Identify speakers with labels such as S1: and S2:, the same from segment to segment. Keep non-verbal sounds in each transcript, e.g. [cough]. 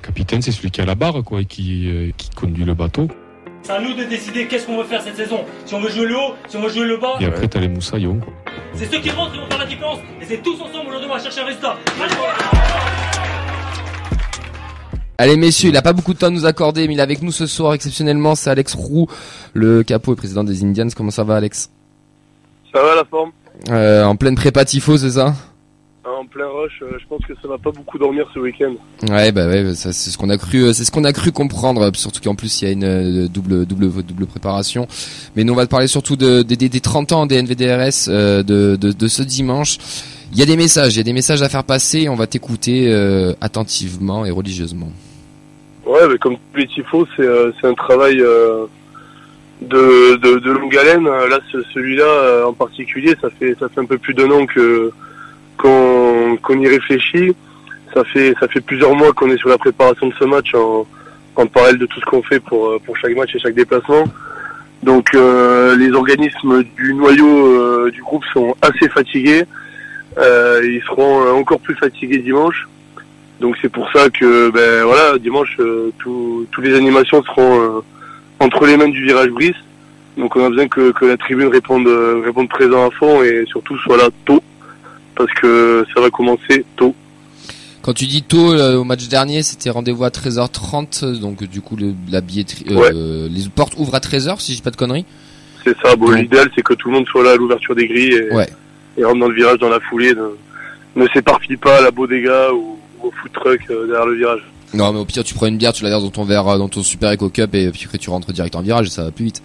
S1: capitaine, c'est celui qui a la barre, quoi, et qui, euh, qui conduit le bateau.
S2: C'est à nous de décider qu'est-ce qu'on veut faire cette saison. Si on veut jouer le haut, si on veut jouer le bas.
S1: Et après, t'as les moussaillons, quoi.
S2: C'est ceux qui rentrent qui vont faire la différence. Et c'est tous ensemble aujourd'hui, on va chercher un résultat. Allez
S3: Allez messieurs, il a pas beaucoup de temps à nous accorder, mais il est avec nous ce soir exceptionnellement. C'est Alex Roux, le capot et président des Indians. Comment ça va, Alex?
S4: Ça va la forme?
S3: Euh, En pleine prépa tifo, c'est ça?
S4: En plein rush. euh, je pense que ça va pas beaucoup dormir ce week-end.
S3: Ouais, bah ouais, ça, c'est ce qu'on a cru, euh, c'est ce qu'on a cru comprendre. Surtout qu'en plus il y a une euh, double, double, double préparation. Mais nous on va te parler surtout de, des- des, des 30 ans des NVDRS euh, de, ce dimanche. Il y a des messages, il y a des messages à faire passer. On va t'écouter euh, attentivement et religieusement.
S4: Ouais, mais comme tous les tifos, c'est euh, c'est un travail euh, de, longue haleine. Euh, Là, ce- celui-là euh, en particulier, ça fait ça fait un peu plus d'un an que qu'on qu'on y réfléchit. Ça fait ça fait plusieurs mois qu'on est sur la préparation de ce match en, parallèle de tout ce qu'on fait pour euh, pour chaque match et chaque déplacement. Donc euh, les organismes du noyau euh, du groupe sont assez fatigués. Ils seront encore plus fatigués dimanche. Donc c'est pour ça que ben voilà dimanche tout- toutes les animations seront entre les mains du virage Brice. Donc on a besoin que, que la tribune réponde réponde présent à fond et surtout soit là tôt parce que ça va commencer tôt.
S3: Quand tu dis tôt euh, au match dernier, c'était rendez-vous à 13h30, donc du coup le, la billetterie, euh, les portes ouvrent à 13h si je dis pas de conneries.
S4: C'est ça. Bon l'idéal c'est que tout le monde soit là à l'ouverture des grilles et,
S3: Ouais.
S4: et rentre dans le virage dans la foulée. Ne, ne s'éparpille pas à la bodega ou, ou au food truck euh, derrière le virage.
S3: Non mais au pire tu prends une bière, tu la verses dans ton verre, euh, dans ton super Eco Cup et puis après tu rentres direct en virage et ça va plus vite.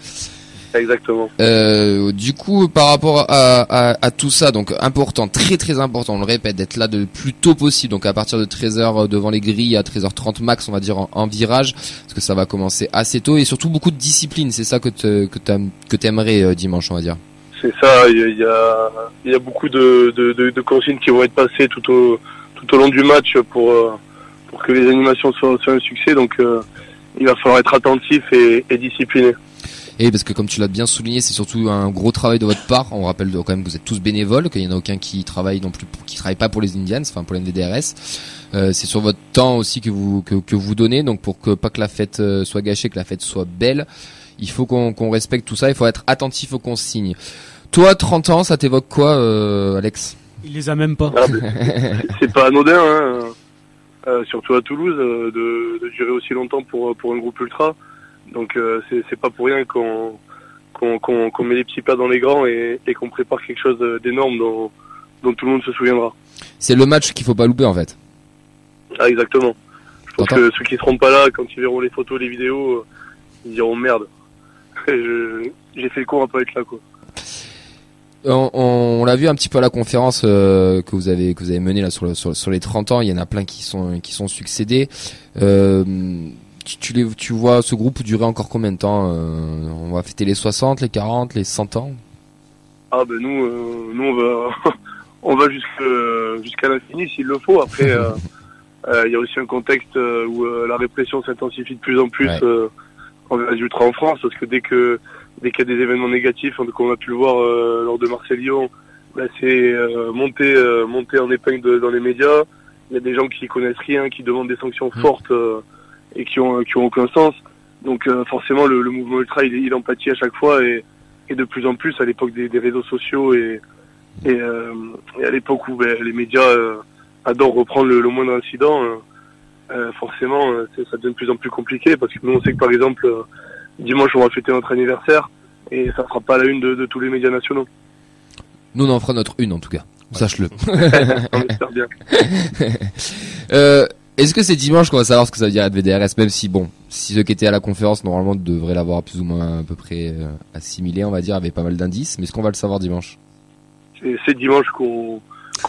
S4: Exactement.
S3: Euh, du coup, par rapport à, à, à tout ça, donc important, très très important, on le répète, d'être là le plus tôt possible, donc à partir de 13h devant les grilles, à 13h30 max, on va dire en, en virage, parce que ça va commencer assez tôt, et surtout beaucoup de discipline, c'est ça que te- que t'aimerais euh, dimanche, on va dire.
S4: C'est ça, il y a, il y a, beaucoup de, de, de, de consignes qui vont être passées tout au, tout au long du match pour, euh, pour que les animations soient, soient un succès. Donc euh, il va falloir être attentif et, et discipliné.
S3: Et parce que comme tu l'as bien souligné, c'est surtout un gros travail de votre part. On rappelle quand même que vous êtes tous bénévoles, qu'il y en a aucun qui travaille non plus, pour- qui travaille pas pour les Indians, enfin pour les NVDRS. Euh, c'est sur votre temps aussi que vous que, que vous donnez, donc pour que pas que la fête euh, soit gâchée, que la fête soit belle, il faut qu'on qu'on respecte tout ça. Il faut être attentif aux consignes. Toi, 30 ans, ça t'évoque quoi, euh, Alex?
S5: Il les a même pas.
S4: Ah, c'est pas anodin, hein, euh, surtout à Toulouse, euh, de, de durer aussi longtemps pour, pour un groupe ultra. Donc euh, c'est pas pour rien qu'on met les petits pas dans les grands et, et qu'on prépare quelque chose d'énorme dont, dont tout le monde se souviendra.
S3: C'est le match qu'il faut pas louper en fait.
S4: Ah, exactement. Je pense que ceux qui seront pas là, quand ils verront les photos, les vidéos, euh, ils diront merde. [laughs] J'ai fait le con à pas être là, quoi.
S3: On, on- on l'a vu un petit peu à la conférence euh, que vous avez que vous avez menée là sur, le- sur, sur les 30 ans. Il y en a plein qui sont qui sont succédés. Euh, tu, tu les tu vois ce groupe durer encore combien de temps euh, On va fêter les 60, les 40, les 100 ans?
S4: Ah, ben nous, euh, nous on va, [laughs] on va jusque- jusqu'à l'infini s'il le faut. Après, [laughs] euh, il y a aussi un contexte où la répression s'intensifie de plus en plus
S3: Ouais.
S4: envers les ultras en France, parce que dès que dès qu'il y a des événements négatifs, hein, comme on a pu le voir lors de Marseille-Lyon, bah, c'est monter monter en épingle de- dans les médias. Il y a des gens qui connaissent rien, qui demandent des sanctions
S3: Mm.
S4: fortes et qui ont qui ont aucun sens. Donc euh, forcément, le, le mouvement ultra, il, il empathie à chaque fois et, et de plus en plus à l'époque des, des réseaux sociaux et et, euh, et à l'époque où ben, les médias euh, adorent reprendre le, le moindre incident, euh, euh, forcément, euh, ça devient de plus en plus compliqué parce que nous, on sait que par exemple, euh, dimanche, on va fêter notre anniversaire et ça sera pas la une de, de tous les médias nationaux.
S3: Nous on en fera notre une en tout cas. Sache-le. [laughs]
S4: on espère bien. [laughs]
S3: Euh, Est-ce que c'est dimanche qu'on va savoir ce que ça veut dire VDRS Même si bon, si ceux qui étaient à la conférence normalement devraient l'avoir plus ou moins à peu près euh, assimilé, on va dire, avec pas mal d'indices. Mais est-ce qu'on va le savoir dimanche?
S4: C'est dimanche qu'on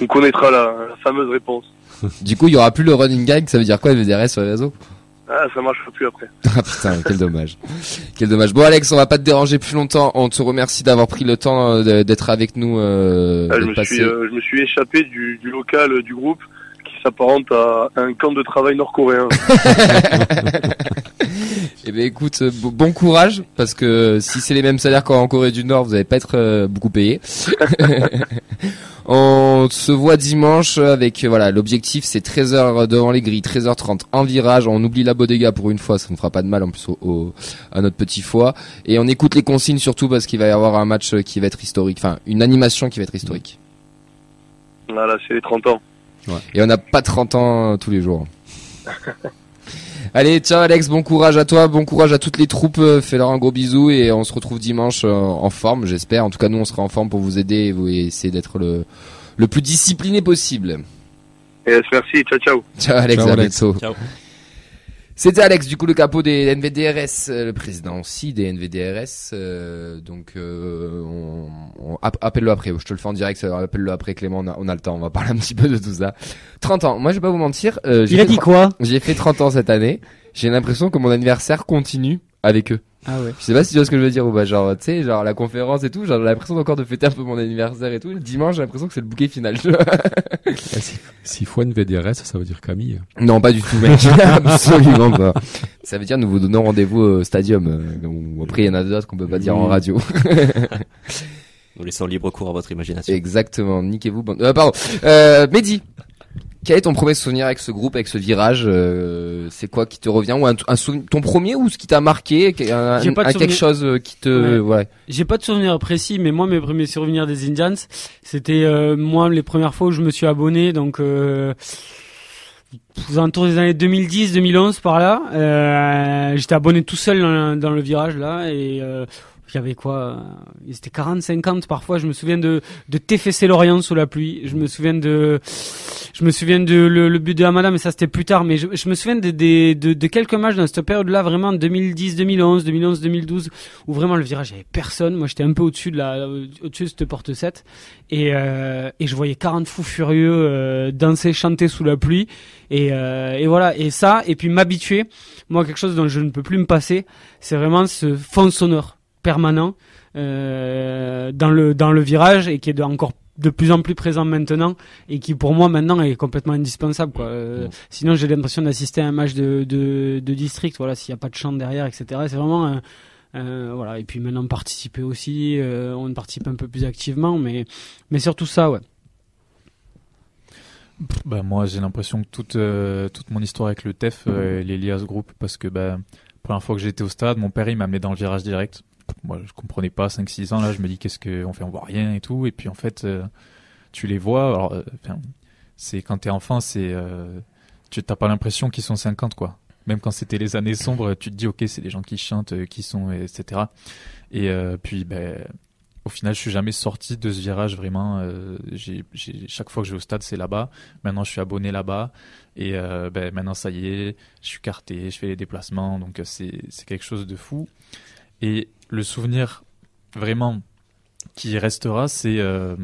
S4: connaîtra la, la fameuse réponse. [laughs]
S3: Du coup, il y aura plus le running gag. Ça veut dire quoi VDRS sur les réseaux?
S4: Ah, ça marchera plus après. [laughs]
S3: Ah putain, quel dommage. Quel dommage. Bon Alex, on va pas te déranger plus longtemps. On te remercie d'avoir pris le temps euh, d'être avec nous. Euh,
S4: Ah, je, me suis, euh, je me suis échappé du, du local du groupe s'apparente à un camp de travail nord-coréen. [laughs]
S3: Eh ben écoute, euh, bo- bon courage parce que si c'est les mêmes salaires qu'en Corée du Nord, vous allez pas être euh, beaucoup payé. [laughs] On se voit dimanche avec euh, voilà l'objectif c'est 13h devant les grilles, 13h30 en virage. On oublie la bodega pour une fois, ça ne fera pas de mal en plus au, au- à notre petit foie. Et on écoute les consignes surtout parce qu'il va y avoir un match qui va être historique, enfin une animation qui va être historique.
S4: Voilà, c'est les 30 ans.
S3: Et on n'a pas 30 ans euh, tous les jours. [laughs] Allez, ciao Alex, bon courage à toi, bon courage à toutes les troupes, euh, fais-leur un gros bisou et on se retrouve dimanche euh, en forme, j'espère. En tout cas, nous on sera en forme pour vous aider et vous essayer d'être le, le plus discipliné possible.
S4: Yes, merci, ciao, ciao.
S3: Ciao Alex,
S1: Ciao,
S3: à
S1: Alex.
S3: bientôt.
S2: Ciao.
S3: C'était Alex, du coup le capot des NVDRS, euh, le président aussi des NVDRS. euh, donc euh, on, on- app- appelle-le après, je te le fais en direct, appelle-le après Clément, on a, on a le temps, on va parler un petit peu de tout ça. 30 ans, moi je vais pas vous mentir, euh,
S5: Il a dit quoi?
S3: j'ai fait 30 ans cette année, j'ai l'impression que mon anniversaire continue avec eux.
S5: Ah ouais.
S3: Je sais pas si tu vois ce que je veux dire ou pas, genre tu sais, genre la conférence et tout, genre j'ai l'impression encore de fêter un peu mon anniversaire et tout. Le dimanche j'ai l'impression que c'est le bouquet final. tu vois.
S1: S'il faut une VDRS, ça veut dire Camille.
S3: Non, pas du tout, mec. [laughs] Absolument pas. Ça veut dire nous vous donnons rendez-vous au stadium. euh, après, il y en a d'autres qu'on peut pas dire en radio.
S6: Nous laissons libre cours à votre imagination.
S3: Exactement. Niquez-vous. bande- Euh, pardon. Euh, Mehdi, quel est ton premier souvenir avec ce groupe, avec ce virage euh, C'est quoi qui te revient ou un, un souvenir, ton premier ou ce qui t'a marqué, un,
S5: J'ai pas de
S3: un quelque
S5: souvenir.
S3: chose euh, qui te, ouais.
S5: J'ai pas de souvenirs précis, mais moi mes premiers souvenirs des Indians, c'était euh, moi les premières fois où je me suis abonné, donc euh, aux alentours des années 2010-2011 par là. J'étais abonné tout seul dans, dans le virage là et il y avait quoi euh, C'était 40-50 parfois. Je me souviens de de TFC Lorient sous la pluie. Je me souviens de je me souviens de le, le but de Hamada, mais ça c'était plus tard. Mais je, je me souviens de, de, de, de quelques matchs dans cette période-là, vraiment 2010, 2011, 2011, 2012, où vraiment le virage, il y avait personne. Moi, j'étais un peu au-dessus de la, au-dessus de cette porte 7. Et, euh, et je voyais 40 fous furieux euh, danser, chanter sous la pluie. Et, euh, et voilà. Et ça, et puis m'habituer. Moi, quelque chose dont je ne peux plus me passer, c'est vraiment ce fond sonore permanent euh, dans le dans le virage et qui est de, encore de plus en plus présent maintenant et qui pour moi maintenant est complètement indispensable quoi. Euh, Sinon j'ai l'impression d'assister à un match de, de, de district voilà s'il n'y a pas de chant derrière etc. C'est vraiment un, voilà et puis maintenant participer aussi euh, on participe un peu plus activement mais mais surtout ça ouais.
S7: Bah, moi, j'ai l'impression que toute, toute mon histoire avec le TEF, elle est liée à ce groupe parce que, bah, première fois que j'étais au stade, mon père, il m'a amené dans le virage direct. Moi, je comprenais pas, 5-6 ans, là, je me dis, qu'est-ce qu'on fait, on voit rien et tout. Et puis, en fait, euh, tu les vois, alors, euh, c'est, quand t'es enfant, c'est, euh, tu t'as pas l'impression qu'ils sont 50, quoi. Même quand c'était les années sombres, tu te dis, ok, c'est des gens qui chantent, qui sont, etc. Et, puis, ben, au final, je suis jamais sorti de ce virage vraiment. euh, chaque fois que je vais au stade, c'est là-bas. Maintenant, je suis abonné là-bas. Et ben, maintenant, ça y est, je suis carté, je fais les déplacements. Donc, c'est quelque chose de fou. Et le souvenir vraiment qui restera, c'est euh,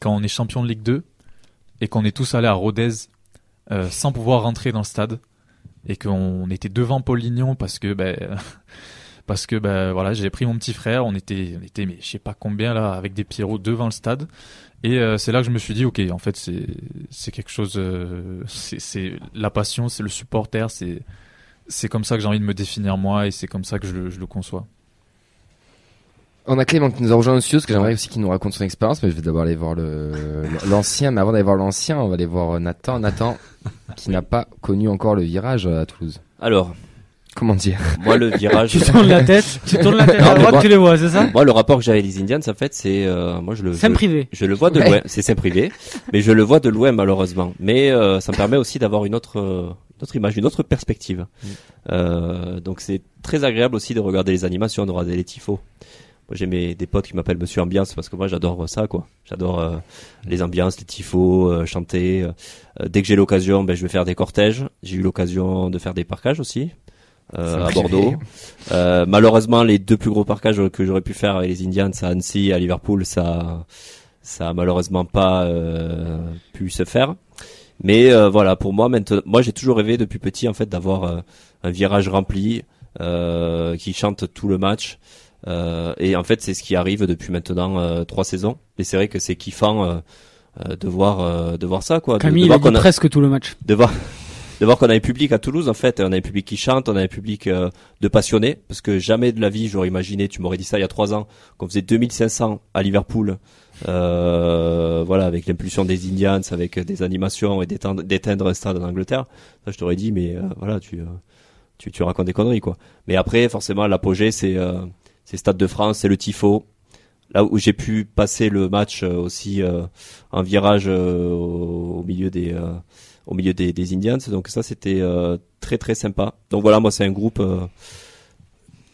S7: quand on est champion de Ligue 2 et qu'on est tous allés à Rodez euh, sans pouvoir rentrer dans le stade et qu'on était devant Paul Lignon parce que ben [laughs] parce que ben voilà j'ai pris mon petit frère on était on était mais je sais pas combien là avec des Pierrots devant le stade. Et euh, c'est là que je me suis dit ok en fait c'est c'est quelque chose c'est la passion c'est le supporter c'est c'est comme ça que j'ai envie de me définir moi et c'est comme ça que je le conçois
S3: On a Clément qui nous a rejoint au studio, parce que j'aimerais aussi qu'il nous raconte son expérience, mais je vais d'abord aller voir le l'ancien. Mais avant d'aller voir l'ancien, on va aller voir Nathan. Nathan, [laughs] qui n'a pas connu encore le virage à Toulouse.
S6: Alors,
S3: Comment dire?
S6: moi, le virage. [laughs]
S5: Tu tournes la tête, tu tournes la [laughs] tête
S6: Non,
S5: à droite,
S6: moi-
S5: tu les vois, c'est ça?
S6: Moi, le rapport que j'ai avec les Indians, en fait, c'est, euh, moi, je le,
S5: C'est
S6: je,
S5: privé.
S6: je le vois de
S3: Ouais.
S6: loin. C'est c'est privé, mais je le vois de loin, malheureusement. Mais euh, ça me permet aussi d'avoir une autre, euh, une autre image, une autre perspective. Euh, donc, c'est très agréable aussi de regarder les animations, de regarder les tifos. Moi, j'ai mes des potes qui m'appellent Monsieur Ambiance parce que moi, j'adore ça, quoi. J'adore euh, les ambiances, les tifos, euh, chanter. Euh, dès que j'ai l'occasion, ben, je vais faire des cortèges. J'ai eu l'occasion de faire des parcages aussi. euh, à Bordeaux. Euh, malheureusement, les deux plus gros parcages que j'aurais pu faire avec les Indians à Annecy, à Liverpool, ça, ça a malheureusement pas euh, pu se faire. Mais euh, voilà, pour moi, maintenant, moi j'ai toujours rêvé depuis petit en fait d'avoir euh, un virage rempli euh, qui chante tout le match. Euh, et en fait, c'est ce qui arrive depuis maintenant euh, trois saisons. Et c'est vrai que c'est kiffant euh, de voir euh, de voir ça quoi.
S5: Camille,
S6: de
S5: il a
S6: voir a-
S5: presque tout le match.
S6: de voir [laughs] de voir qu'on a un public à Toulouse en fait on a un public qui chante on a un public euh, de passionnés parce que jamais de la vie j'aurais imaginé tu m'aurais dit ça il y a trois ans qu'on faisait 2500 à Liverpool euh, voilà, avec l'impulsion des Indians, avec des animations et d'éteindre un stade en Angleterre, ça je t'aurais dit, mais euh, voilà, tu, tu tu racontes des conneries quoi. Mais après, forcément, l'apogée c'est euh, c'est Stade de France, c'est le tifo. Là où j'ai pu passer le match euh, aussi euh, en virage euh, au, milieu des euh, au milieu des, Indians, donc ça c'était euh, très très sympa. Donc voilà, moi c'est un groupe euh,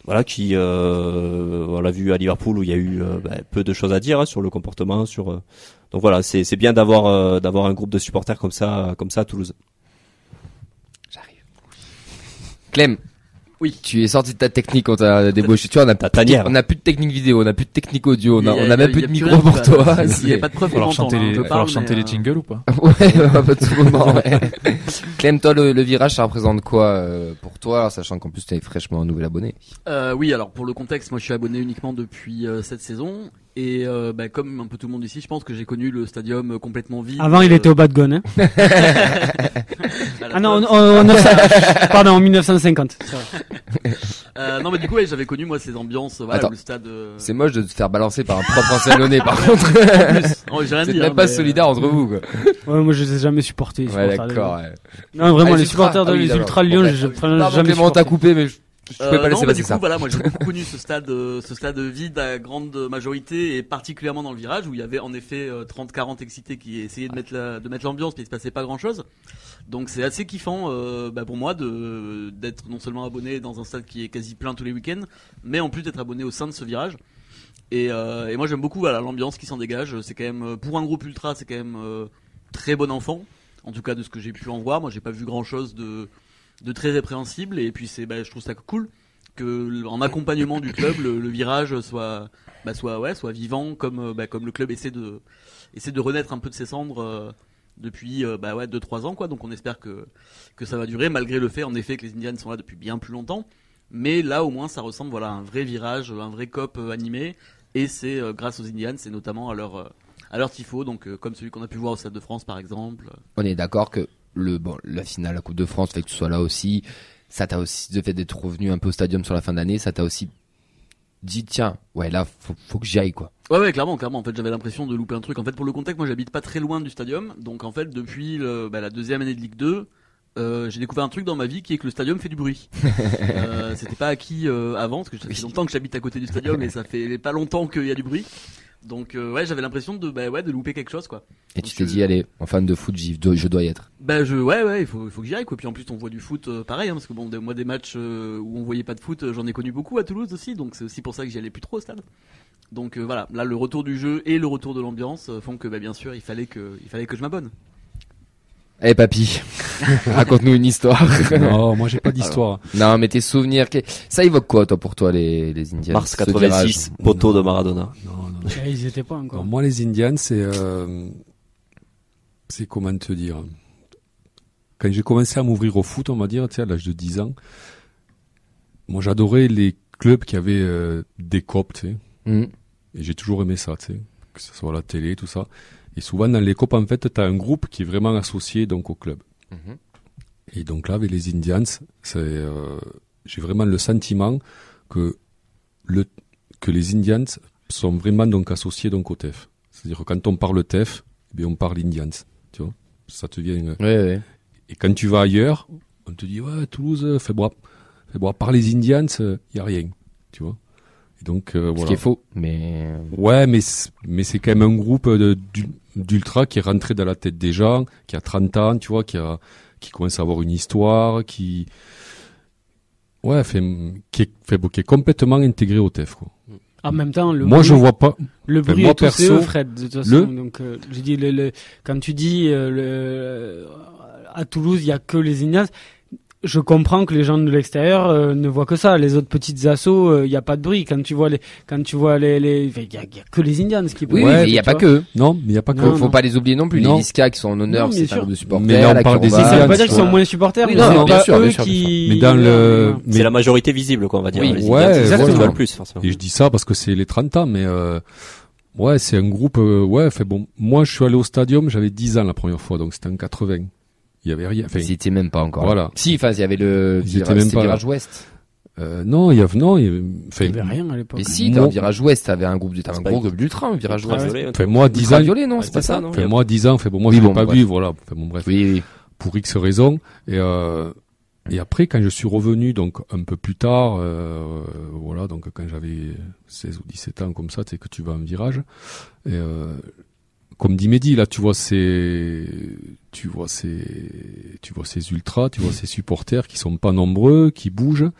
S6: voilà qui euh, on l'a vu à Liverpool où il y a eu euh, ben, peu de choses à dire hein, sur le comportement sur euh, donc voilà c'est c'est bien d'avoir euh, d'avoir un groupe de supporters comme ça comme ça à Toulouse
S3: Clem.
S8: Oui.
S3: Tu es sorti de ta technique, on t'a débauché. Tu vois, on a,
S6: Ta
S3: plus de-
S6: tanière.
S3: on a plus de technique vidéo, on a plus de technique audio, on a,
S8: Il y a-
S3: on a même plus de micro pour toi.
S8: Il n'y a pas de preuve
S7: Falloir
S8: qu'on
S7: chanter les,
S8: hein.
S7: Falloir
S8: parle,
S7: chanter les
S8: euh,
S7: jingles ou pas [laughs]
S3: Ouais, à tout moment. ouais. [laughs] Clem, toi, le, le virage, ça représente quoi euh, pour toi, alors, sachant qu'en plus tu es fraîchement un nouvel abonné?
S8: Euh, oui, alors pour le contexte, moi je suis abonné uniquement depuis euh, cette saison et euh, bah, comme un peu tout le monde ici, je pense que j'ai connu le stadium euh, complètement vide.
S5: Avant, il
S8: Euh,
S5: était au bas de Gone. Hein. [laughs] Ah non, en, en- en 900 pardon, en 1950. c'est vrai.
S8: Euh, non, mais du coup, ouais, j'avais connu moi ces ambiances, voilà,
S3: Attends.
S8: le stade. euh,
S3: C'est moche de te faire balancer par un propre ancien lyonnais, par [laughs] contre.
S8: Oh, j'ai rien
S3: C'est même
S8: hein,
S3: pas
S8: mais, euh,
S3: solidaire entre vous, quoi.
S5: Ouais, moi, je les ai jamais supportés. les
S3: Ouais,
S5: supporters de
S3: d'accord.
S5: Lyon.
S3: ouais.
S5: Non, vraiment,
S3: Ah,
S5: les
S3: les
S5: supporters de
S3: ah oui,
S5: les. Ultras de Lyon,
S3: Pardon,
S5: jamais
S3: Clément, t'as
S5: supporté.
S3: coupé, mais je, je
S8: Euh,
S3: pas
S8: non, bah, du
S3: ça.
S8: coup, voilà, moi j'ai [laughs] beaucoup connu ce stade, euh, ce stade vide à grande majorité et particulièrement dans le virage où il y avait en effet euh, 30-40 excités qui essayaient de mettre la, de mettre l'ambiance puis il se passait pas grand chose. Donc c'est assez kiffant euh, bah, pour moi de d'être non seulement abonné dans un stade qui est quasi plein tous les week-ends, mais en plus d'être abonné au sein de ce virage. Et, euh, et moi j'aime beaucoup voilà l'ambiance qui s'en dégage. C'est quand même euh, pour un groupe ultra, c'est quand même euh, très bon enfant. En tout cas de ce que j'ai pu en voir. Moi j'ai pas vu grand chose de de très répréhensible et puis c'est bah, je trouve ça cool que en accompagnement du club le, virage soit bah, soit ouais soit vivant comme euh, bah, comme le club essaie de essaie de renaître un peu de ses cendres euh, depuis euh, bah ouais deux trois ans quoi. Donc on espère que que ça va durer malgré le fait en effet que les Indians sont là depuis bien plus longtemps. Mais là au moins ça ressemble voilà à un vrai virage un vrai cop euh, animé. Et c'est euh, grâce aux Indians et notamment à leur à leur tifo. Donc euh, comme celui qu'on a pu voir au Stade de France par exemple.
S3: On est d'accord que le bon, la finale, la Coupe de France, fait que tu sois là aussi. Ça t'a aussi, le fait d'être revenu un peu au stadium sur la fin d'année, ça t'a aussi dit, tiens, ouais, là, faut, faut que j'y aille, quoi.
S8: Ouais, ouais, clairement, clairement. En fait, j'avais l'impression de louper un truc. En fait, pour le contexte, moi, j'habite pas très loin du stadium. Donc, en fait, depuis le- bah, la deuxième année de Ligue 2, euh, j'ai découvert un truc dans ma vie qui est que le stadium fait du bruit. [laughs] euh, C'était pas acquis euh, avant, parce que ça fait longtemps que j'habite à côté du stadium et ça fait pas longtemps qu'il y a du bruit. Donc, euh, ouais, j'avais l'impression de, bah, ouais, de louper quelque chose, quoi.
S3: Et tu t'es
S8: euh,
S3: dit, allez, en fan de foot, dois- je dois y être.
S8: Bah je ouais ouais il faut il faut que j'y aille quoi. Puis en plus on voit du foot euh, pareil hein, parce que bon des- moi des matchs euh, où on voyait pas de foot j'en ai connu beaucoup à Toulouse aussi donc c'est aussi pour ça que j'y allais plus trop au stade. Donc euh, voilà. Là le retour du jeu et le retour de l'ambiance font que bah, bien sûr il fallait que il fallait que je m'abonne.
S3: Eh, papy, [laughs] raconte-nous une histoire. [laughs]
S9: Non, moi j'ai pas d'histoire.
S3: non, mais tes souvenirs, que- ça évoque quoi, toi, pour toi, les, les Indians
S6: mars
S3: ce
S6: 86
S3: virage
S6: poteau de Maradona.
S9: Non,
S5: Ils étaient pas
S9: Non,
S5: encore.
S9: moi les Indians, c'est euh, c'est comment te dire. Quand j'ai commencé à m'ouvrir au foot, on va dire, tu à l'âge de 10 ans, moi j'adorais les clubs qui avaient euh, des copes, tu sais.
S3: Hmm.
S9: Et j'ai toujours aimé ça, tu sais, que ce soit à la télé, tout ça. Et souvent dans les copes, en fait, t'as un groupe qui est vraiment associé donc au club.
S3: Mhm.
S9: Et donc là, avec les Indians, c'est, euh, j'ai vraiment le sentiment que le que les Indians sont vraiment donc associés donc au TEF. C'est-à-dire quand on parle TEF, eh bien on parle Indians, tu vois. Ça te vient. euh,
S3: Ouais, ouais.
S9: Et quand tu vas ailleurs, on te dit ouais Toulouse, euh, fais boire, fais boire par les Indians, il y a rien, tu vois. Et donc euh,
S3: Ce
S9: voilà.
S3: qui est faux, mais
S9: Ouais, mais c'est- mais c'est quand même un groupe d'ultra qui est rentré dans la tête des gens, qui a 30 ans, tu vois, qui a qui commence à avoir une histoire, qui ouais, fait, qui est, fait, qui est complètement intégré au TEF quoi.
S5: En même temps, le
S9: Moi,
S5: bruit,
S9: je vois pas.
S5: le bruit
S9: moi,
S5: est
S9: perso,
S5: eux, Fred, de toute façon.
S9: le-
S5: Donc, euh, j'ai dit, le, le- quand tu dis euh, le, à Toulouse, il y a que les Indians. Je comprends que les gens de l'extérieur euh, ne voient que ça. Les autres petites assos, euh, il y a pas de bruit. Quand tu vois les, quand tu vois les, il y y a que les Indians qui peuvent.
S3: oui,
S9: Ouais,
S3: mais il y a pas
S5: vois.
S3: que.
S9: Non, mais il y a pas que.
S3: Faut,
S5: Non,
S3: faut
S5: non.
S3: pas les oublier non plus.
S9: Non.
S3: Les Visca qui sont en honneur, c'est un groupe de supporters.
S9: Mais là, on
S3: la
S9: parle des
S3: Corva-
S5: Ça veut
S9: Indians,
S5: pas dire qu'ils sont moins supporters,
S3: Oui,
S5: mais
S3: non, bien sûr,
S5: eux
S3: bien sûr,
S5: qui.
S9: Mais dans le, mais
S6: c'est la majorité visible quoi on va dire
S3: Oui.
S6: les
S9: Ouais,
S6: Indians, c'est ceux qui
S9: voilà.
S6: voient le plus forcément
S9: Et je dis ça parce que c'est les 30 ans, mais euh, ouais, c'est un groupe. euh, ouais, fait bon. Moi, je suis allé au stadium, j'avais 10 ans la première fois, donc c'était en 80. Il y avait rien. Enfin,
S3: Ils étaient même pas encore.
S9: Voilà.
S3: là. Si, enfin, il y avait le virage,
S9: même
S3: c'était
S9: pas
S3: virage ouest.
S9: Euh, non, il y a non, il y a- enfin,
S5: Il y avait rien à l'époque.
S3: Et si, dans le virage ouest, t'avais un groupe, un gros groupe d'ultra, un virage ouest.
S9: Enfin, moi 10 ans,
S3: Ultraviolet, non, c'est pas ça, non
S9: enfin, moi 10 ans, fait bon moi je l'ai pas vu, voilà, bon bref.
S3: Oui, oui.
S9: pour X raisons. Et, euh, et après, quand je suis revenu, donc un peu plus tard, euh, voilà, donc quand j'avais 16 ou 17 ans comme ça, tu sais que tu vas en virage. Et euh, comme dit Mehdi, là, tu vois ces, tu vois ces, tu vois ces ultras, tu vois ces supporters qui sont pas nombreux, qui bougent,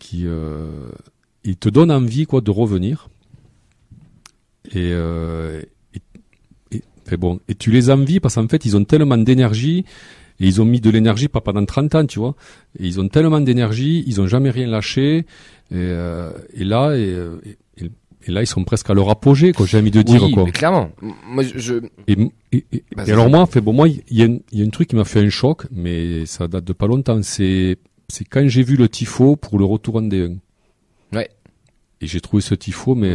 S9: qui, euh, ils te donnent envie, quoi, de revenir. Et, euh, et, et, bon, et tu les envies parce qu'en fait, ils ont tellement d'énergie et ils ont mis de l'énergie pas pendant 30 ans, tu vois. Et ils ont tellement d'énergie, ils ont jamais rien lâché. Et, euh, et là, et, euh, et, et là, ils sont presque à leur apogée, quoi. J'ai envie de dire,
S3: oui,
S9: quoi.
S3: mais clairement. Moi, je, je-
S9: Et, et, et-
S3: Vas-y.
S9: et alors moi, fait bon, moi, il y a, un- il y a un truc qui m'a fait un choc, mais ça date de pas longtemps. C'est, c'est quand j'ai vu le tifo pour le retour en D1.
S3: Ouais.
S9: Et j'ai trouvé ce tifo, mais,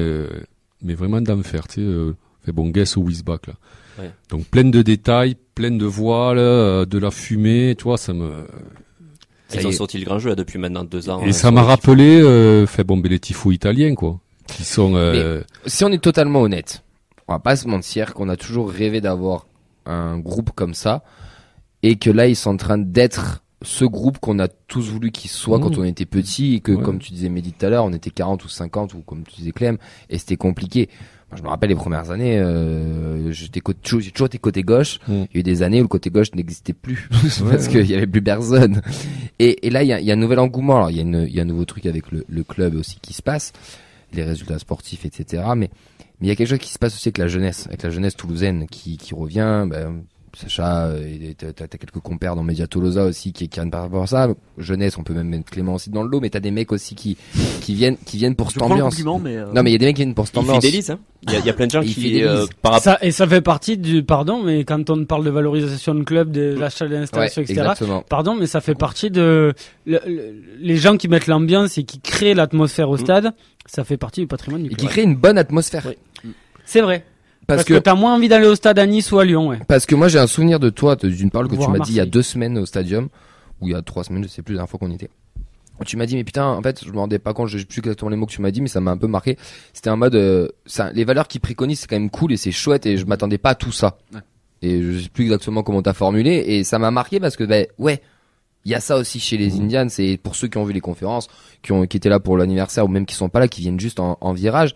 S9: mais vraiment d'enfer, tu sais. Euh, fait bon, guess who is back, là.
S6: Ouais.
S9: Donc plein de détails, plein de voiles, euh, de la fumée, tu vois, ça me,
S6: Ils ont sorti le grand jeu là, depuis maintenant deux ans.
S9: et
S6: hein,
S9: ça m'a rappelé, euh, fait bon, ben, les tifos italiens, quoi. Qui sont, euh,
S3: si on est totalement honnête, on va pas se mentir qu'on a toujours rêvé d'avoir un groupe comme ça et que là ils sont en train d'être ce groupe qu'on a tous voulu qu'il soit
S9: Mmh.
S3: quand on était petit et que
S9: Ouais.
S3: comme tu disais Mehdi tout à l'heure on était 40 ou 50 ou comme tu disais Clem et c'était compliqué. Moi, je me rappelle les premières années, euh, j'étais j'ai toujours été côté gauche.
S9: Mmh.
S3: Il y a eu des années où le côté gauche n'existait plus [laughs] parce
S9: ouais.
S3: qu'il y avait plus personne. Et, et là, il y a, il y a un nouvel engouement. Alors, il y a, une, il y a un nouveau truc avec le, le club aussi qui se passe, les résultats sportifs, etc. Mais mais il y a quelque chose qui se passe aussi avec la jeunesse, avec la jeunesse toulousaine qui, qui revient. Ben, Sacha, euh, et t'as quelques compères dans Media Tolosa aussi qui, qui viennent par rapport à ça. Jeunesse, on peut même mettre Clément aussi dans le lot, mais t'as des mecs aussi qui, qui viennent, qui viennent pour cette ambiance.
S8: mais. euh,
S3: Non, mais il y a des mecs qui viennent pour cette ambiance.
S6: hein. Il y, a- il y a plein de gens qui, euh, par rapport
S5: Ça, et ça fait partie du, pardon, mais quand on parle de valorisation de club, de l'achat
S3: Ouais,
S5: d'installation, etc.
S3: exactement.
S5: Pardon, mais ça fait partie de le- le- les gens qui mettent l'ambiance et qui créent l'atmosphère au stade. Ça fait partie du patrimoine du
S3: Et
S5: club.
S3: qui crée une bonne atmosphère.
S8: Oui.
S5: C'est vrai.
S3: Parce,
S5: Parce, que,
S3: que,
S5: t'as moins envie d'aller au stade à Nice ou à Lyon, ouais.
S3: parce que moi j'ai un souvenir de toi, d'une parole que
S5: Voir
S3: tu m'as dit il y a deux semaines au stadium, ou il y a trois semaines, je sais plus la dernière fois qu'on y était. Tu m'as dit mais putain en fait je me rendais pas compte, je sais plus exactement les mots que tu m'as dit mais ça m'a un peu marqué. C'était un mode euh, ça, les valeurs qu'ils préconisent c'est quand même cool et c'est chouette et je m'attendais pas à tout ça.
S8: Ouais.
S3: Et je sais plus exactement comment t'as formulé et ça m'a marqué parce que ben ouais il y a ça aussi chez les Indians et pour ceux qui ont vu les conférences, qui ont qui étaient là pour l'anniversaire ou même qui sont pas là, qui viennent juste en, en virage.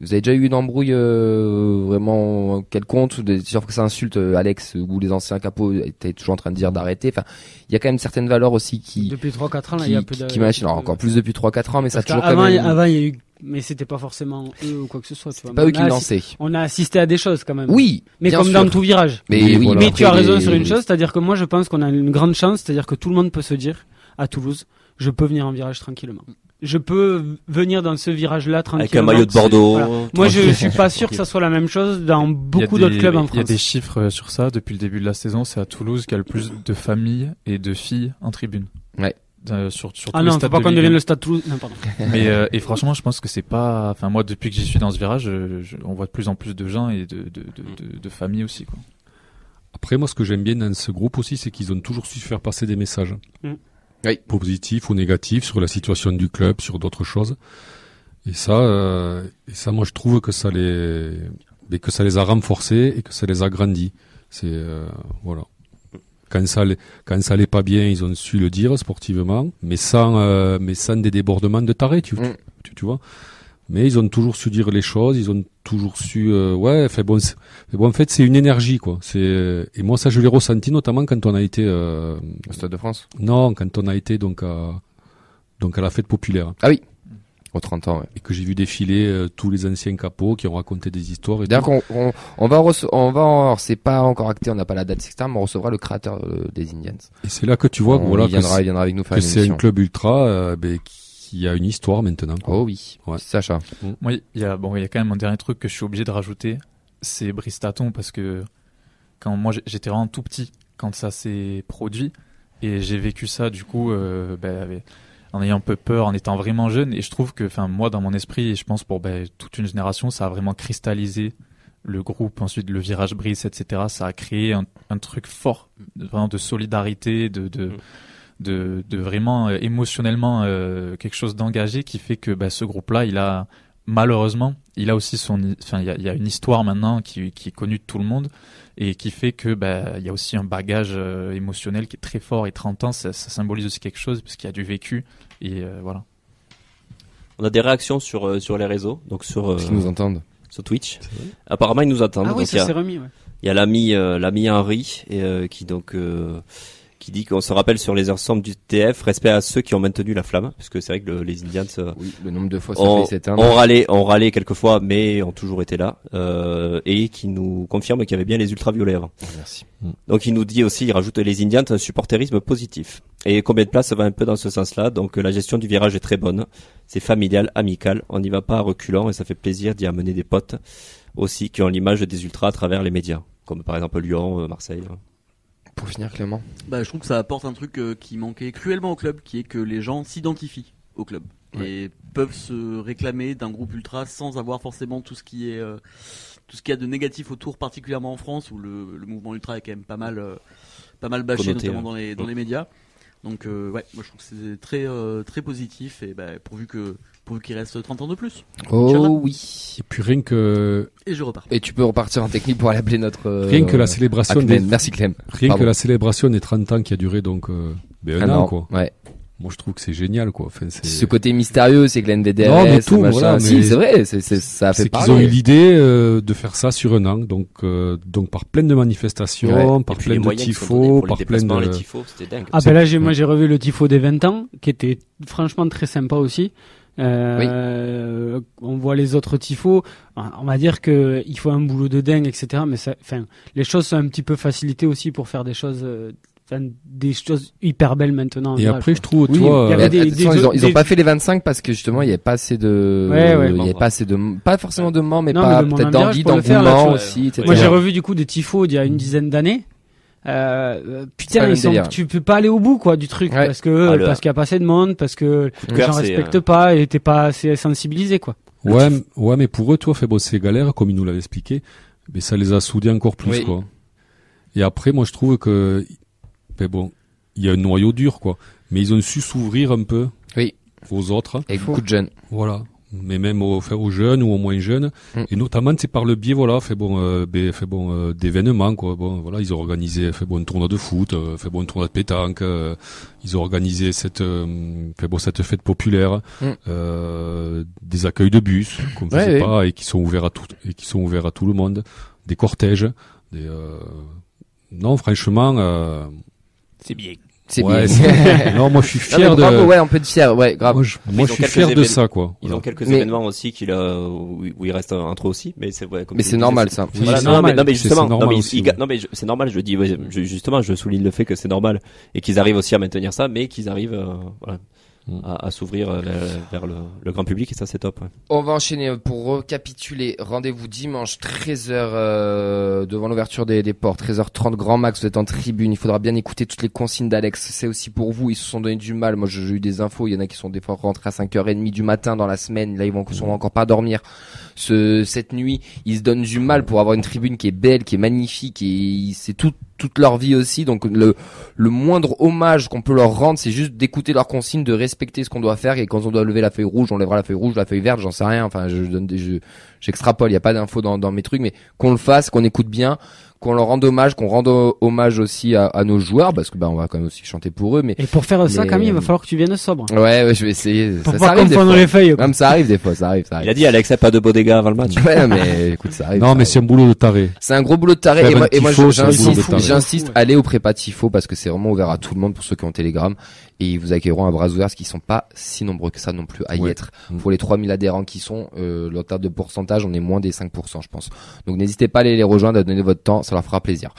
S3: Vous avez déjà eu une embrouille euh, vraiment quelconque des- Sûr que ça insulte euh, Alex ou les anciens capots étaient toujours en train de dire d'arrêter. Enfin, il y a quand même certaines valeurs aussi qui
S5: Depuis 3-4 ans, là,
S3: qui,
S5: il y a peu
S3: qui,
S5: de.
S3: qui machinent. Alors encore plus depuis 3-4 ans, mais ça a toujours quand
S5: qu'avant,
S3: même.
S5: avant, il y a eu, mais c'était pas forcément eux ou quoi que ce soit, tu vois.
S3: pas
S5: Mais
S3: eux
S5: on
S3: qui le lançaient.
S5: On a assisté à des choses quand même.
S3: Oui,
S5: Mais
S3: bien
S5: comme
S3: sûr.
S5: dans tout virage.
S3: Mais
S9: Oui,
S3: oui,
S9: voilà.
S5: Mais tu as raison
S3: les-
S5: sur une chose, c'est-à-dire que moi je pense qu'on a une grande chance, c'est-à-dire que tout le monde peut se dire à Toulouse, je peux venir en virage tranquillement. Je peux venir dans ce virage-là tranquillement.
S6: avec un maillot de Bordeaux.
S5: Voilà. Moi je, je suis pas sûr [laughs] que ça soit la même chose dans beaucoup d'autres clubs en
S7: Il y a
S5: France.
S7: des chiffres euh, sur ça. Depuis le début de la saison, c'est à Toulouse qu'il y a le plus de familles et de filles en tribune.
S3: Ouais.
S7: Euh, sur, sur
S5: Ah non, faut pas qu'on devienne
S7: 1.
S5: le stade Toulouse. Non, pardon. [laughs]
S7: Mais euh, et franchement, je pense que c'est pas. Enfin, moi, depuis que j'y suis dans ce virage, je- je- on voit de plus en plus de gens et de de, de, de, de familles aussi. Quoi.
S9: Après, moi, ce que j'aime bien dans ce groupe aussi, c'est qu'ils ont toujours su faire passer des messages.
S5: Mm.
S3: Oui.
S9: Positifs ou négatifs sur la situation du club, sur d'autres choses. Et ça, euh, et ça, moi, je trouve que ça les, mais que ça les a renforcés et que ça les a grandis. C'est, euh, voilà. Quand ça, quand ça allait pas bien, ils ont su le dire sportivement, mais sans, euh, mais sans des débordements de taré, tu,
S3: Mm.
S9: tu, tu vois. Mais ils ont toujours su dire les choses, ils ont toujours su, euh, ouais, fait bon, bon, en fait, c'est une énergie, quoi. C'est et moi ça, je l'ai ressenti notamment quand on a été, euh,
S3: Au Stade de France.
S9: non, quand on a été donc à donc à la fête populaire
S3: Aux 30 ans, ouais.
S9: et que j'ai vu défiler euh, tous les anciens capots qui ont raconté des histoires. Et
S3: D'ailleurs, qu'on- on, on va, on va, en- alors, c'est pas encore acté, on n'a pas la date, etc. Mais on recevra le créateur euh, des Indians.
S9: Et c'est là que tu vois,
S3: On-
S9: voilà,
S3: il
S9: que
S3: viendra, viendra avec nous faire
S9: que c'est un club ultra, euh, qui a une histoire maintenant. quoi.
S3: Oh oui.
S9: Ouais.
S3: Sacha.
S7: Moi, il y a bon, il y a quand même un dernier truc que je suis obligé de rajouter, c'est Bristaton parce que quand moi j'étais vraiment tout petit quand ça s'est produit et j'ai vécu ça du coup euh, ben, avec- en ayant un peu peur, en étant vraiment jeune et je trouve que, enfin moi dans mon esprit et je pense pour ben, toute une génération, ça a vraiment cristallisé le groupe, ensuite le virage brise, etc. Ça a créé un, un truc fort, vraiment de solidarité, de, de de, de vraiment euh, émotionnellement euh, quelque chose d'engagé qui fait que bah, ce groupe-là, il a malheureusement, il a aussi son, enfin, il y a, il y a une histoire maintenant qui, qui est connue de tout le monde et qui fait que bah, il y a aussi un bagage euh, émotionnel qui est très fort et 30 ans, ça, ça symbolise aussi quelque chose parce qu'il y a du vécu et euh, voilà.
S6: On a des réactions sur euh, sur les réseaux, donc sur euh,
S3: Parce qu'ils nous entendent.
S6: sur Twitch. Apparemment, ils nous attendent.
S5: Ah oui,
S6: donc il y
S5: ça
S6: a-
S5: s'est remis. Ouais.
S6: Il y a l'ami euh, l'ami Henri et, euh, qui donc euh, qui dit qu'on se rappelle sur les ensembles du TF respect à ceux qui ont maintenu la flamme parce que c'est vrai que le- les Indians
S3: Oui, le nombre de fois ça
S6: ont,
S3: fait
S6: ont râlé ont râlé quelques fois mais ont toujours été là euh, et qui nous confirme qu'il y avait bien les ultraviolets avant.
S3: Merci.
S6: Donc il nous dit aussi il rajoute les Indians un supporterisme positif et combien de place ça va un peu dans ce sens-là? Donc la gestion du virage est très bonne c'est familial amical on n'y va pas à reculant et ça fait plaisir d'y amener des potes aussi qui ont l'image des ultras à travers les médias comme par exemple Lyon euh, Marseille.
S3: Pour finir, Clément.
S8: Bah, je trouve que ça apporte un truc euh, qui manquait cruellement au club, qui est que les gens s'identifient au club et peuvent se réclamer d'un groupe ultra sans avoir forcément tout ce qui est euh, tout ce qu'il y a de négatif autour, particulièrement en France où le, le mouvement ultra est quand même pas mal euh, pas mal bâché,
S6: Connoté,
S8: notamment
S6: ouais.
S8: dans les dans les médias. Donc ouais, moi je trouve que c'est très très positif et bah, pourvu que pourvu qu'il reste 30 ans de plus. Inch'Allah.
S3: Oh oui.
S9: Et puis rien que
S8: Et je repars.
S3: Et tu peux repartir en technique pour aller appeler notre. euh,
S9: rien que la célébration
S3: Ahmed.
S9: des
S3: Merci Clem.
S9: rien
S3: Pardon.
S9: que la célébration des 30 ans qui a duré donc euh, ben, un
S3: Un
S9: an
S3: an,
S9: quoi.
S3: Ouais.
S9: Moi je trouve que c'est génial quoi. Enfin c'est
S3: Ce côté mystérieux, c'est que l'NVDRS,
S9: Non, mais tout,
S3: machin.
S9: voilà,
S3: si,
S9: mais-
S3: c'est vrai, c'est, c'est, ça a fait
S9: c'est qu'ils
S3: parler.
S9: ont eu l'idée euh, de faire ça sur un an, donc euh, donc par plein de manifestations,
S3: Ouais.
S9: par plein de tifos,
S6: pour
S9: par plein de.
S6: les tifos, c'était dingue.
S5: Ah
S9: C'est-
S5: ben là, j'ai, moi j'ai revu le tifo des 20 ans, qui était franchement très sympa aussi. Euh, On voit les autres tifos. On va dire que il faut un boulot de dingue, etc. Mais ça, enfin, les choses sont un petit peu facilitées aussi pour faire des choses, euh, enfin, des choses hyper belles maintenant. en
S9: Et après, je trouve,
S5: Oui, avait
S9: euh,
S5: des-
S3: Attention,
S5: des-
S3: ils, ont, ils ont
S5: des-
S3: pas fait les 25 parce que justement il y avait pas assez de,
S5: Ouais, ouais.
S3: il y avait pas assez de, pas forcément de membres, mais
S5: Non,
S3: pas peut-être d'envie, d'engouement aussi, etc.
S5: Moi, j'ai revu du coup des tifos il y a une dizaine d'années. Euh, euh, putain, ils sont, tu peux pas aller au bout quoi du truc
S3: Ouais.
S5: parce que
S6: Ah, le-
S5: parce qu'il y a pas assez de monde, parce que les gens respectent
S6: euh,
S5: pas et t'es pas assez sensibilisé quoi.
S9: ouais, ouais, mais pour eux, toi, fait bon, c'est galère, comme ils nous l'avaient expliqué, mais ça les a soudés encore plus,
S3: Oui.
S9: quoi. Et après, moi, je trouve que, ben bon, il y a un noyau dur, quoi, mais ils ont su s'ouvrir un peu
S3: Oui.
S9: aux autres,
S3: Avec beaucoup de jeunes.
S9: voilà. Mais même aux, enfin, aux jeunes ou aux moins jeunes,
S3: Mm.
S9: et notamment c'est par le biais, voilà, fait bon, euh, ben, fait bon, euh, d'événements, quoi. Bon, voilà, ils ont organisé, fait bon, un tournoi de foot, euh, fait bon, un tournoi de pétanque, euh, ils ont organisé cette, euh, fait bon, cette fête populaire,
S3: Mm.
S9: euh, des accueils de bus, qu'on
S3: Ouais,
S9: faisait
S3: ouais.
S9: pas et qui sont ouverts à tout, et qui sont ouverts à tout le monde, des cortèges, des, euh, non, franchement, euh,
S6: C'est bien.
S3: C'est
S9: ouais,
S3: bien. [laughs]
S9: non, moi je suis
S3: Non,
S9: fier de,
S3: bravo, ouais, on peut être fier, ouais, grave.
S9: moi je, moi,
S6: Ils ont
S9: je suis
S6: quelques
S9: fier de ça, quoi.
S6: Ils
S9: Voilà.
S6: ont quelques
S3: Mais-
S6: événements aussi qu'il a, où, il reste entre eux aussi, mais c'est comme
S3: Mais c'est normal, ça.
S6: Voilà, non,
S5: normal.
S6: mais, non, mais
S9: C'est-
S6: justement, non,
S9: normal
S6: mais,
S9: aussi,
S6: ils-
S9: ouais.
S6: non, mais je- c'est normal, je dis, ouais, je- justement, je souligne le fait que c'est normal et qu'ils arrivent aussi à maintenir ça, mais qu'ils arrivent, euh, voilà, À, à s'ouvrir euh, vers, le, le grand public et ça c'est top. ouais.
S3: On va enchaîner euh, pour récapituler. Rendez-vous dimanche 13h euh, devant l'ouverture des, des portes. 13h30 grand max. Vous êtes en tribune. Il faudra bien écouter toutes les consignes d'Alex. C'est aussi pour vous. Ils se sont donné du mal. Moi, j'ai eu des infos. Il y en a qui sont des fois rentrés à 5h30 du matin dans la semaine. Là, ils vont sûrement encore pas dormir. Ce, cette nuit, ils se donnent du mal pour avoir une tribune qui est belle, qui est magnifique et c'est tout toute leur vie aussi. Donc le, le moindre hommage qu'on peut leur rendre, c'est juste d'écouter leurs consignes, de respecter ce qu'on doit faire. Et quand on doit lever la feuille rouge, on lèvera la feuille rouge, la feuille verte, j'en sais rien. Enfin, je donne des, je- j'extrapole. Il y a pas d'infos dans, dans mes trucs, mais qu'on le fasse, qu'on écoute bien, qu'on leur rende hommage, qu'on rende ho- hommage aussi à, à nos joueurs, parce que ben on va quand même aussi chanter pour eux. Mais
S5: Et pour faire ça, Camille, il va falloir que tu viennes sobre.
S3: ouais, ouais, je vais essayer.
S5: Pour
S3: Ça,
S5: pas
S3: ça arrive des fois.
S5: les feuilles.
S3: Même ça arrive des fois, ça arrive, ça
S6: Il
S3: arrive.
S6: a dit Alex, pas de beaux dégâts avant le match. [laughs]
S3: Ouais, mais écoute, ça arrive.
S9: Non,
S3: ça
S9: mais c'est un boulot de taré.
S3: C'est un gros boulot de taré.
S9: Faire
S3: Et moi, j'insiste, j'insiste, allez au prépa tifo parce que c'est vraiment ouvert à tout le monde pour ceux qui ont Telegram. Et ils vous accueilleront à bras ouverts, parce qu'ils sont pas si nombreux que ça non plus à y
S9: Ouais.
S3: être. Pour les 3000 adhérents qui sont, euh, leur terme de pourcentage, on est moins des 5%, je pense. Donc n'hésitez pas à aller les rejoindre, à donner votre temps, ça leur fera plaisir.